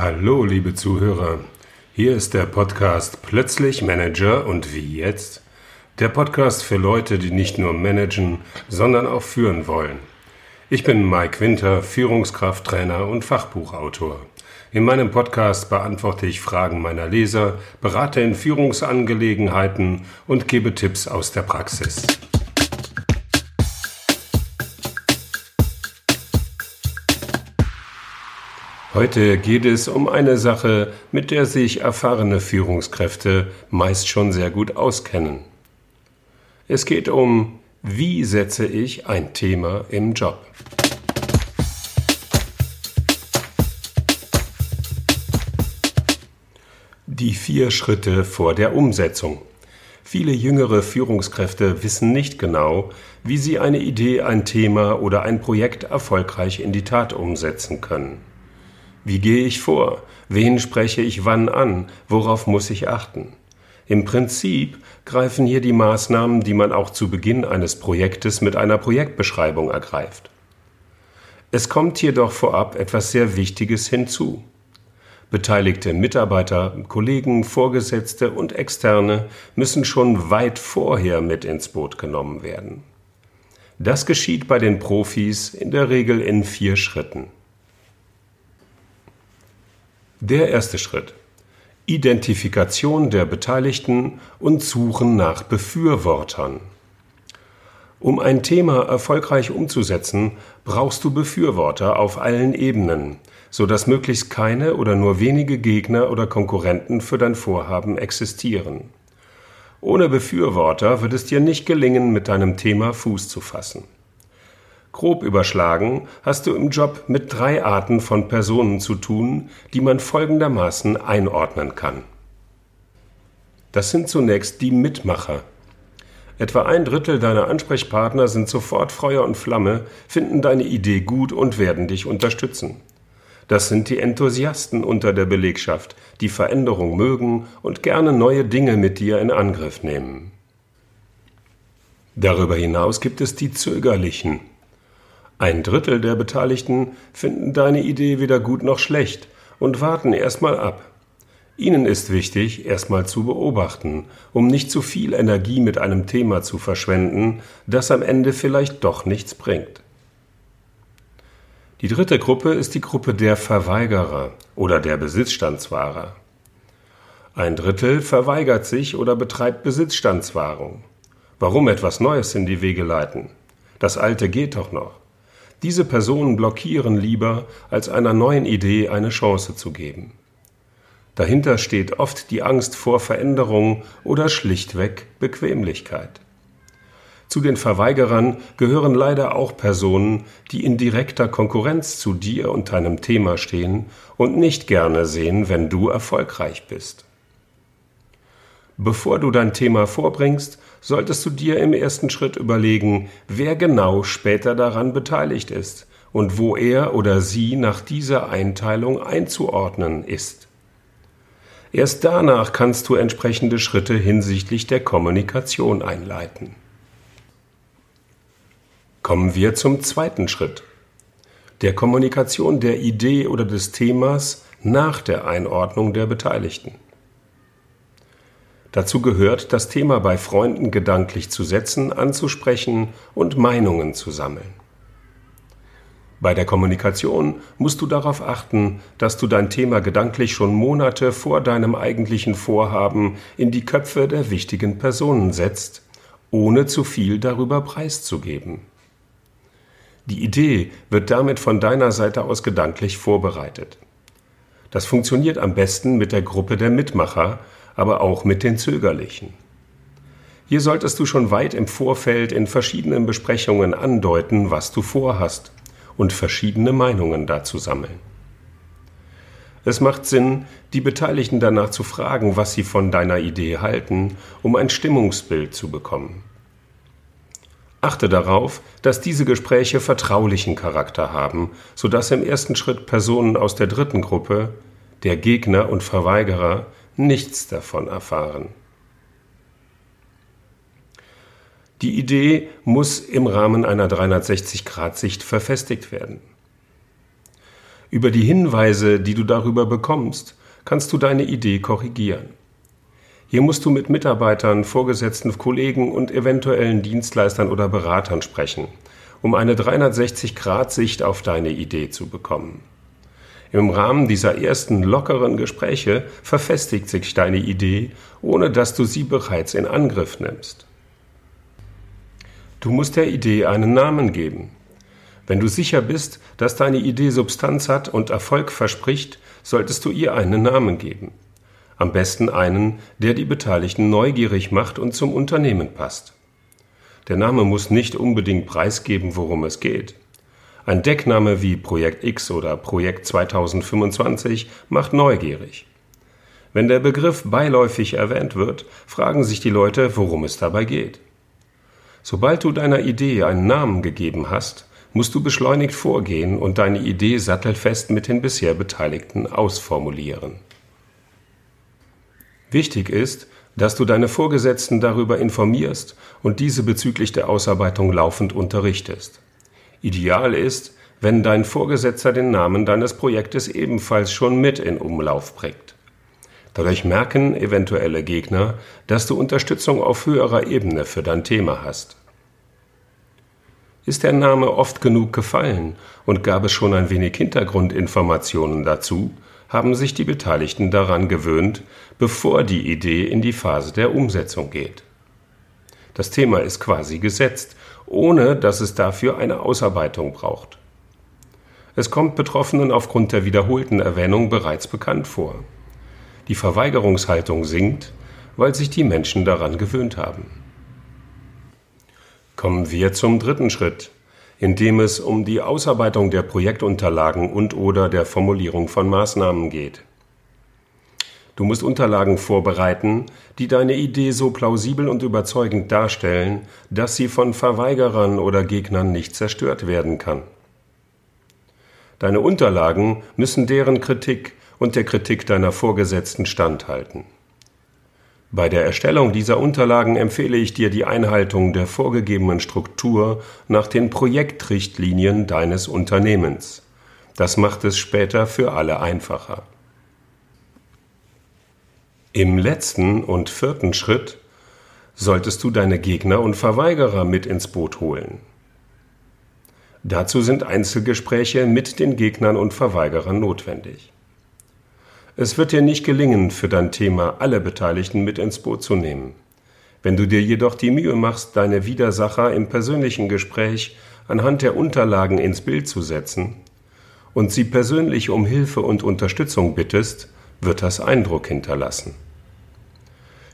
Hallo, liebe Zuhörer. Hier ist der Podcast Plötzlich Manager und wie jetzt? Der Podcast für Leute, die nicht nur managen, sondern auch führen wollen. Ich bin Mike Winter, Führungskrafttrainer und Fachbuchautor. In meinem Podcast beantworte ich Fragen meiner Leser, berate in Führungsangelegenheiten und gebe Tipps aus der Praxis. Heute geht es um eine Sache, mit der sich erfahrene Führungskräfte meist schon sehr gut auskennen. Es geht um, wie setze ich ein Thema im Job. Die vier Schritte vor der Umsetzung. Viele jüngere Führungskräfte wissen nicht genau, wie sie eine Idee, ein Thema oder ein Projekt erfolgreich in die Tat umsetzen können. Wie gehe ich vor? Wen spreche ich wann an? Worauf muss ich achten? Im Prinzip greifen hier die Maßnahmen, die man auch zu Beginn eines Projektes mit einer Projektbeschreibung ergreift. Es kommt jedoch vorab etwas sehr Wichtiges hinzu. Beteiligte Mitarbeiter, Kollegen, Vorgesetzte und Externe müssen schon weit vorher mit ins Boot genommen werden. Das geschieht bei den Profis in der Regel in vier Schritten. Der erste Schritt. Identifikation der Beteiligten und Suchen nach Befürwortern. Um ein Thema erfolgreich umzusetzen, brauchst du Befürworter auf allen Ebenen, so dass möglichst keine oder nur wenige Gegner oder Konkurrenten für dein Vorhaben existieren. Ohne Befürworter wird es dir nicht gelingen, mit deinem Thema Fuß zu fassen. Grob überschlagen hast du im Job mit drei Arten von Personen zu tun, die man folgendermaßen einordnen kann. Das sind zunächst die Mitmacher. Etwa ein Drittel deiner Ansprechpartner sind sofort Feuer und Flamme, finden deine Idee gut und werden dich unterstützen. Das sind die Enthusiasten unter der Belegschaft, die Veränderung mögen und gerne neue Dinge mit dir in Angriff nehmen. Darüber hinaus gibt es die Zögerlichen, ein Drittel der Beteiligten finden deine Idee weder gut noch schlecht und warten erstmal ab. Ihnen ist wichtig, erstmal zu beobachten, um nicht zu viel Energie mit einem Thema zu verschwenden, das am Ende vielleicht doch nichts bringt. Die dritte Gruppe ist die Gruppe der Verweigerer oder der Besitzstandswahrer. Ein Drittel verweigert sich oder betreibt Besitzstandswahrung. Warum etwas Neues in die Wege leiten? Das Alte geht doch noch. Diese Personen blockieren lieber, als einer neuen Idee eine Chance zu geben. Dahinter steht oft die Angst vor Veränderung oder schlichtweg Bequemlichkeit. Zu den Verweigerern gehören leider auch Personen, die in direkter Konkurrenz zu dir und deinem Thema stehen und nicht gerne sehen, wenn du erfolgreich bist. Bevor du dein Thema vorbringst, solltest du dir im ersten Schritt überlegen, wer genau später daran beteiligt ist und wo er oder sie nach dieser Einteilung einzuordnen ist. Erst danach kannst du entsprechende Schritte hinsichtlich der Kommunikation einleiten. Kommen wir zum zweiten Schritt. Der Kommunikation der Idee oder des Themas nach der Einordnung der Beteiligten. Dazu gehört, das Thema bei Freunden gedanklich zu setzen, anzusprechen und Meinungen zu sammeln. Bei der Kommunikation musst du darauf achten, dass du dein Thema gedanklich schon Monate vor deinem eigentlichen Vorhaben in die Köpfe der wichtigen Personen setzt, ohne zu viel darüber preiszugeben. Die Idee wird damit von deiner Seite aus gedanklich vorbereitet. Das funktioniert am besten mit der Gruppe der Mitmacher, aber auch mit den Zögerlichen. Hier solltest du schon weit im Vorfeld in verschiedenen Besprechungen andeuten, was du vorhast und verschiedene Meinungen dazu sammeln. Es macht Sinn, die Beteiligten danach zu fragen, was sie von deiner Idee halten, um ein Stimmungsbild zu bekommen. Achte darauf, dass diese Gespräche vertraulichen Charakter haben, sodass im ersten Schritt Personen aus der dritten Gruppe, der Gegner und Verweigerer, nichts davon erfahren. Die Idee muss im Rahmen einer 360-Grad-Sicht verfestigt werden. Über die Hinweise, die du darüber bekommst, kannst du deine Idee korrigieren. Hier musst du mit Mitarbeitern, Vorgesetzten, Kollegen und eventuellen Dienstleistern oder Beratern sprechen, um eine 360-Grad-Sicht auf deine Idee zu bekommen. Im Rahmen dieser ersten lockeren Gespräche verfestigt sich deine Idee, ohne dass du sie bereits in Angriff nimmst. Du musst der Idee einen Namen geben. Wenn du sicher bist, dass deine Idee Substanz hat und Erfolg verspricht, solltest du ihr einen Namen geben. Am besten einen, der die Beteiligten neugierig macht und zum Unternehmen passt. Der Name muss nicht unbedingt preisgeben, worum es geht. Ein Deckname wie Projekt X oder Projekt 2025 macht neugierig. Wenn der Begriff beiläufig erwähnt wird, fragen sich die Leute, worum es dabei geht. Sobald du deiner Idee einen Namen gegeben hast, musst du beschleunigt vorgehen und deine Idee sattelfest mit den bisher Beteiligten ausformulieren. Wichtig ist, dass du deine Vorgesetzten darüber informierst und diese bezüglich der Ausarbeitung laufend unterrichtest. Ideal ist, wenn dein Vorgesetzter den Namen deines Projektes ebenfalls schon mit in Umlauf bringt. Dadurch merken eventuelle Gegner, dass du Unterstützung auf höherer Ebene für dein Thema hast. Ist der Name oft genug gefallen und gab es schon ein wenig Hintergrundinformationen dazu, haben sich die Beteiligten daran gewöhnt, bevor die Idee in die Phase der Umsetzung geht. Das Thema ist quasi gesetzt, ohne dass es dafür eine Ausarbeitung braucht. Es kommt Betroffenen aufgrund der wiederholten Erwähnung bereits bekannt vor. Die Verweigerungshaltung sinkt, weil sich die Menschen daran gewöhnt haben. Kommen wir zum dritten Schritt, in dem es um die Ausarbeitung der Projektunterlagen und/oder der Formulierung von Maßnahmen geht. Du musst Unterlagen vorbereiten, die deine Idee so plausibel und überzeugend darstellen, dass sie von Verweigerern oder Gegnern nicht zerstört werden kann. Deine Unterlagen müssen deren Kritik und der Kritik deiner Vorgesetzten standhalten. Bei der Erstellung dieser Unterlagen empfehle ich dir die Einhaltung der vorgegebenen Struktur nach den Projektrichtlinien deines Unternehmens. Das macht es später für alle einfacher. Im letzten und vierten Schritt solltest du deine Gegner und Verweigerer mit ins Boot holen. Dazu sind Einzelgespräche mit den Gegnern und Verweigerern notwendig. Es wird dir nicht gelingen, für dein Thema alle Beteiligten mit ins Boot zu nehmen. Wenn du dir jedoch die Mühe machst, deine Widersacher im persönlichen Gespräch anhand der Unterlagen ins Bild zu setzen und sie persönlich um Hilfe und Unterstützung bittest, wird das Eindruck hinterlassen.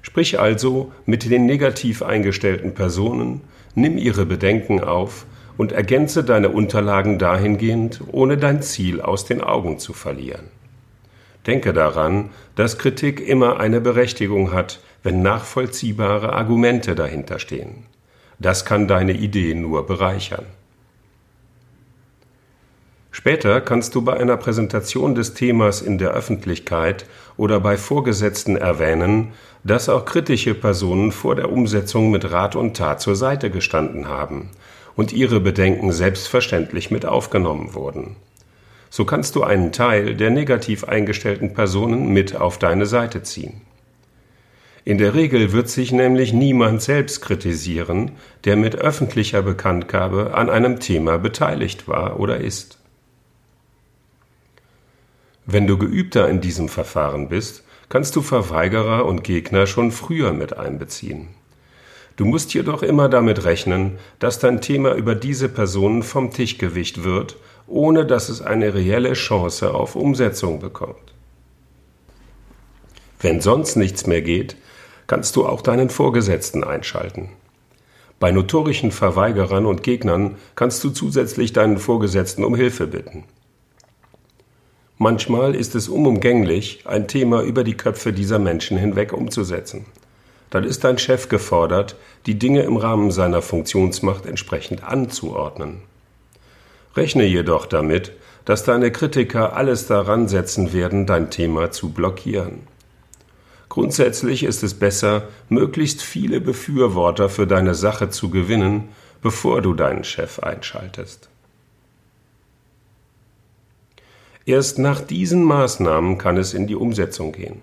Sprich also mit den negativ eingestellten Personen, nimm ihre Bedenken auf und ergänze deine Unterlagen dahingehend, ohne dein Ziel aus den Augen zu verlieren. Denke daran, dass Kritik immer eine Berechtigung hat, wenn nachvollziehbare Argumente dahinter stehen. Das kann deine Idee nur bereichern. Später kannst du bei einer Präsentation des Themas in der Öffentlichkeit oder bei Vorgesetzten erwähnen, dass auch kritische Personen vor der Umsetzung mit Rat und Tat zur Seite gestanden haben und ihre Bedenken selbstverständlich mit aufgenommen wurden so kannst du einen Teil der negativ eingestellten Personen mit auf deine Seite ziehen. In der Regel wird sich nämlich niemand selbst kritisieren, der mit öffentlicher Bekanntgabe an einem Thema beteiligt war oder ist. Wenn du geübter in diesem Verfahren bist, kannst du Verweigerer und Gegner schon früher mit einbeziehen. Du musst jedoch immer damit rechnen, dass dein Thema über diese Personen vom Tisch gewicht wird ohne dass es eine reelle Chance auf Umsetzung bekommt. Wenn sonst nichts mehr geht, kannst du auch deinen Vorgesetzten einschalten. Bei notorischen Verweigerern und Gegnern kannst du zusätzlich deinen Vorgesetzten um Hilfe bitten. Manchmal ist es unumgänglich, ein Thema über die Köpfe dieser Menschen hinweg umzusetzen. Dann ist dein Chef gefordert, die Dinge im Rahmen seiner Funktionsmacht entsprechend anzuordnen. Rechne jedoch damit, dass deine Kritiker alles daran setzen werden, dein Thema zu blockieren. Grundsätzlich ist es besser, möglichst viele Befürworter für deine Sache zu gewinnen, bevor du deinen Chef einschaltest. Erst nach diesen Maßnahmen kann es in die Umsetzung gehen.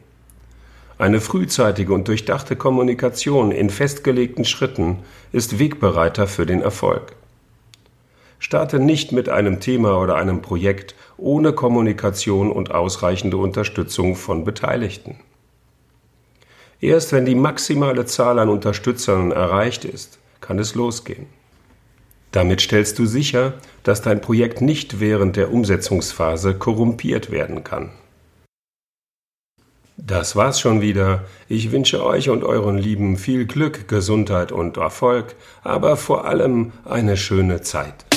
Eine frühzeitige und durchdachte Kommunikation in festgelegten Schritten ist Wegbereiter für den Erfolg. Starte nicht mit einem Thema oder einem Projekt ohne Kommunikation und ausreichende Unterstützung von Beteiligten. Erst wenn die maximale Zahl an Unterstützern erreicht ist, kann es losgehen. Damit stellst du sicher, dass dein Projekt nicht während der Umsetzungsphase korrumpiert werden kann. Das war's schon wieder. Ich wünsche euch und euren Lieben viel Glück, Gesundheit und Erfolg, aber vor allem eine schöne Zeit.